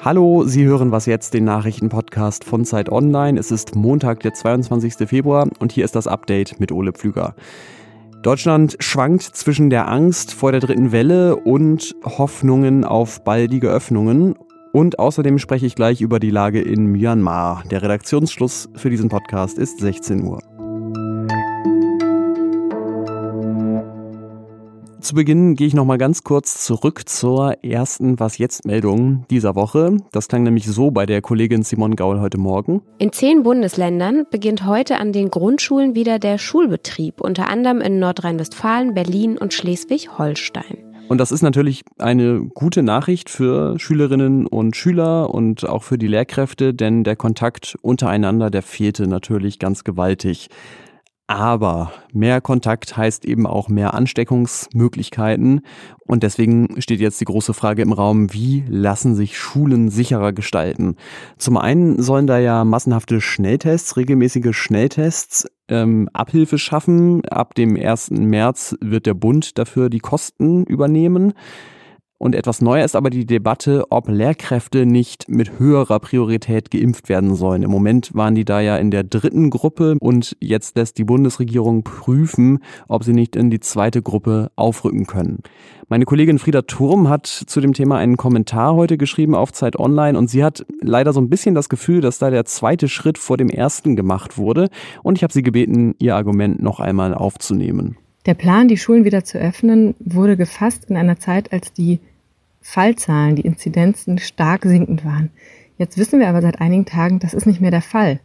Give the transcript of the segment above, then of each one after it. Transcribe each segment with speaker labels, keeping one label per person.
Speaker 1: Hallo, Sie hören was jetzt, den Nachrichtenpodcast von Zeit Online. Es ist Montag, der 22. Februar und hier ist das Update mit Ole Pflüger. Deutschland schwankt zwischen der Angst vor der dritten Welle und Hoffnungen auf baldige Öffnungen. Und außerdem spreche ich gleich über die Lage in Myanmar. Der Redaktionsschluss für diesen Podcast ist 16 Uhr. Zu Beginn gehe ich noch mal ganz kurz zurück zur ersten Was jetzt Meldung dieser Woche. Das klang nämlich so bei der Kollegin Simon Gaul heute Morgen.
Speaker 2: In zehn Bundesländern beginnt heute an den Grundschulen wieder der Schulbetrieb, unter anderem in Nordrhein-Westfalen, Berlin und Schleswig-Holstein.
Speaker 1: Und das ist natürlich eine gute Nachricht für Schülerinnen und Schüler und auch für die Lehrkräfte, denn der Kontakt untereinander, der fehlte natürlich ganz gewaltig. Aber mehr Kontakt heißt eben auch mehr Ansteckungsmöglichkeiten. Und deswegen steht jetzt die große Frage im Raum, wie lassen sich Schulen sicherer gestalten? Zum einen sollen da ja massenhafte Schnelltests, regelmäßige Schnelltests ähm, Abhilfe schaffen. Ab dem 1. März wird der Bund dafür die Kosten übernehmen. Und etwas neuer ist aber die Debatte, ob Lehrkräfte nicht mit höherer Priorität geimpft werden sollen. Im Moment waren die da ja in der dritten Gruppe und jetzt lässt die Bundesregierung prüfen, ob sie nicht in die zweite Gruppe aufrücken können. Meine Kollegin Frieda Turm hat zu dem Thema einen Kommentar heute geschrieben auf Zeit Online und sie hat leider so ein bisschen das Gefühl, dass da der zweite Schritt vor dem ersten gemacht wurde und ich habe sie gebeten, ihr Argument noch einmal aufzunehmen.
Speaker 3: Der Plan, die Schulen wieder zu öffnen, wurde gefasst in einer Zeit, als die Fallzahlen, die Inzidenzen stark sinkend waren. Jetzt wissen wir aber seit einigen Tagen, das ist nicht mehr der Fall.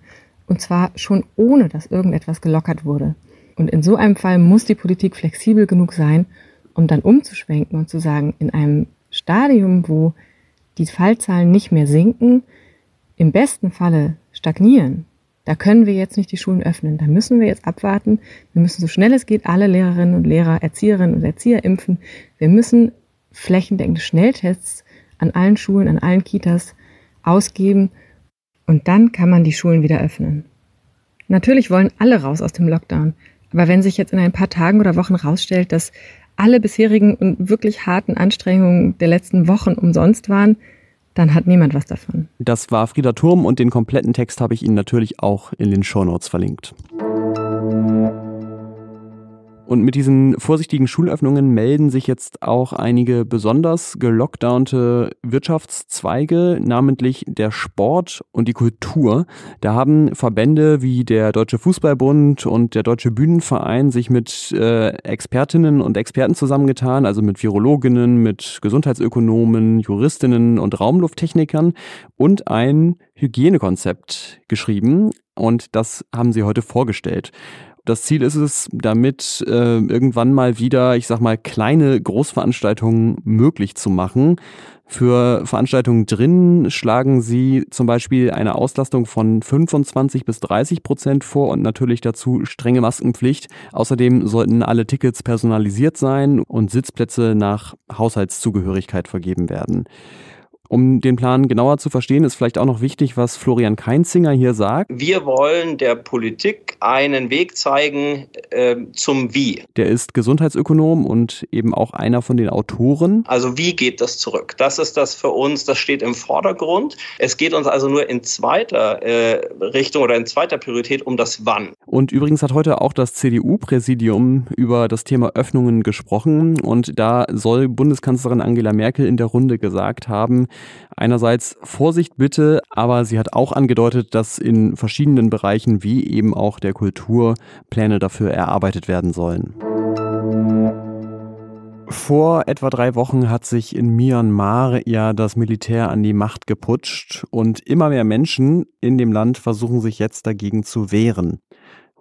Speaker 3: Und zwar schon ohne, dass irgendetwas gelockert wurde. Und in so einem Fall muss die Politik flexibel genug sein, um dann umzuschwenken und zu sagen, in einem Stadium, wo die Fallzahlen nicht mehr sinken, im besten Falle stagnieren, da können wir jetzt nicht die Schulen öffnen. Da müssen wir jetzt abwarten. Wir müssen so schnell es geht alle Lehrerinnen und Lehrer, Erzieherinnen und Erzieher impfen. Wir müssen flächendeckende Schnelltests an allen Schulen, an allen Kitas ausgeben. Und dann kann man die Schulen wieder öffnen. Natürlich wollen alle raus aus dem Lockdown. Aber wenn sich jetzt in ein paar Tagen oder Wochen rausstellt, dass alle bisherigen und wirklich harten Anstrengungen der letzten Wochen umsonst waren, dann hat niemand was davon.
Speaker 1: Das war Frieda Turm und den kompletten Text habe ich Ihnen natürlich auch in den Shownotes verlinkt. Und mit diesen vorsichtigen Schulöffnungen melden sich jetzt auch einige besonders gelockdownte Wirtschaftszweige, namentlich der Sport und die Kultur. Da haben Verbände wie der Deutsche Fußballbund und der Deutsche Bühnenverein sich mit äh, Expertinnen und Experten zusammengetan, also mit Virologinnen, mit Gesundheitsökonomen, Juristinnen und Raumlufttechnikern und ein Hygienekonzept geschrieben. Und das haben sie heute vorgestellt. Das Ziel ist es, damit äh, irgendwann mal wieder, ich sag mal, kleine Großveranstaltungen möglich zu machen. Für Veranstaltungen drin schlagen sie zum Beispiel eine Auslastung von 25 bis 30 Prozent vor und natürlich dazu strenge Maskenpflicht. Außerdem sollten alle Tickets personalisiert sein und Sitzplätze nach Haushaltszugehörigkeit vergeben werden. Um den Plan genauer zu verstehen, ist vielleicht auch noch wichtig, was Florian Keinzinger hier sagt.
Speaker 4: Wir wollen der Politik einen Weg zeigen äh, zum Wie.
Speaker 1: Der ist Gesundheitsökonom und eben auch einer von den Autoren.
Speaker 4: Also wie geht das zurück? Das ist das für uns, das steht im Vordergrund. Es geht uns also nur in zweiter äh, Richtung oder in zweiter Priorität um das Wann.
Speaker 1: Und übrigens hat heute auch das CDU-Präsidium über das Thema Öffnungen gesprochen und da soll Bundeskanzlerin Angela Merkel in der Runde gesagt haben, Einerseits Vorsicht bitte, aber sie hat auch angedeutet, dass in verschiedenen Bereichen wie eben auch der Kultur Pläne dafür erarbeitet werden sollen. Vor etwa drei Wochen hat sich in Myanmar ja das Militär an die Macht geputscht und immer mehr Menschen in dem Land versuchen sich jetzt dagegen zu wehren.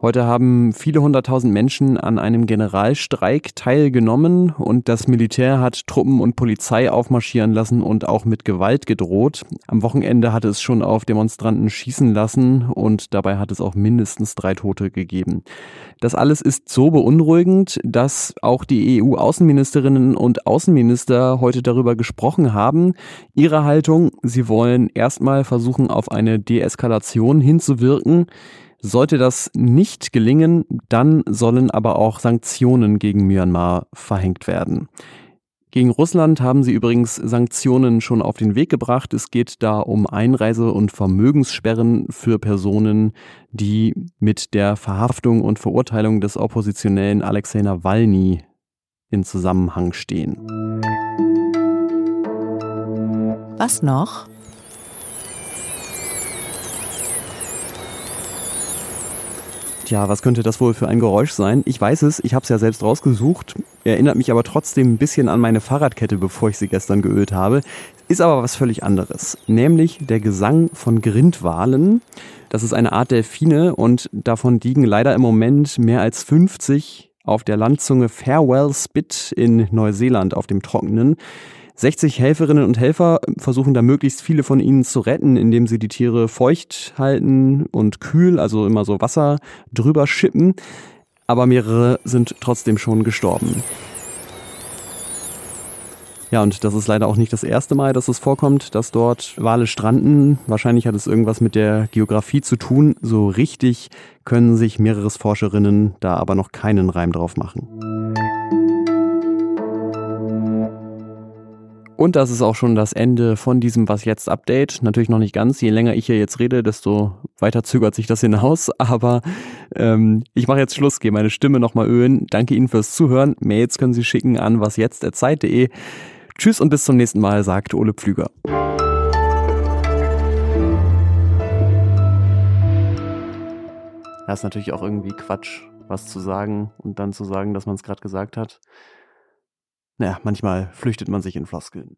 Speaker 1: Heute haben viele hunderttausend Menschen an einem Generalstreik teilgenommen und das Militär hat Truppen und Polizei aufmarschieren lassen und auch mit Gewalt gedroht. Am Wochenende hatte es schon auf Demonstranten schießen lassen und dabei hat es auch mindestens drei Tote gegeben. Das alles ist so beunruhigend, dass auch die EU-Außenministerinnen und Außenminister heute darüber gesprochen haben. Ihre Haltung, sie wollen erstmal versuchen, auf eine Deeskalation hinzuwirken. Sollte das nicht gelingen, dann sollen aber auch Sanktionen gegen Myanmar verhängt werden. Gegen Russland haben sie übrigens Sanktionen schon auf den Weg gebracht. Es geht da um Einreise- und Vermögenssperren für Personen, die mit der Verhaftung und Verurteilung des Oppositionellen Alexei Nawalny in Zusammenhang stehen.
Speaker 5: Was noch?
Speaker 1: Tja, was könnte das wohl für ein Geräusch sein? Ich weiß es, ich habe es ja selbst rausgesucht, erinnert mich aber trotzdem ein bisschen an meine Fahrradkette, bevor ich sie gestern geölt habe. Ist aber was völlig anderes, nämlich der Gesang von Grindwalen. Das ist eine Art Delfine und davon liegen leider im Moment mehr als 50 auf der Landzunge Farewell Spit in Neuseeland auf dem Trockenen. 60 Helferinnen und Helfer versuchen da möglichst viele von ihnen zu retten, indem sie die Tiere feucht halten und kühl, also immer so Wasser drüber schippen. Aber mehrere sind trotzdem schon gestorben. Ja, und das ist leider auch nicht das erste Mal, dass es vorkommt, dass dort Wale stranden. Wahrscheinlich hat es irgendwas mit der Geografie zu tun. So richtig können sich Meeresforscherinnen da aber noch keinen Reim drauf machen. Und das ist auch schon das Ende von diesem Was jetzt Update. Natürlich noch nicht ganz. Je länger ich hier jetzt rede, desto weiter zögert sich das hinaus. Aber ähm, ich mache jetzt Schluss, gehe meine Stimme nochmal ölen. Danke Ihnen fürs Zuhören. Mails können Sie schicken an wasjetzt.zeit.de. Tschüss und bis zum nächsten Mal, sagt Ole Pflüger. Das ist natürlich auch irgendwie Quatsch, was zu sagen und dann zu sagen, dass man es gerade gesagt hat. Naja, manchmal flüchtet man sich in Floskeln.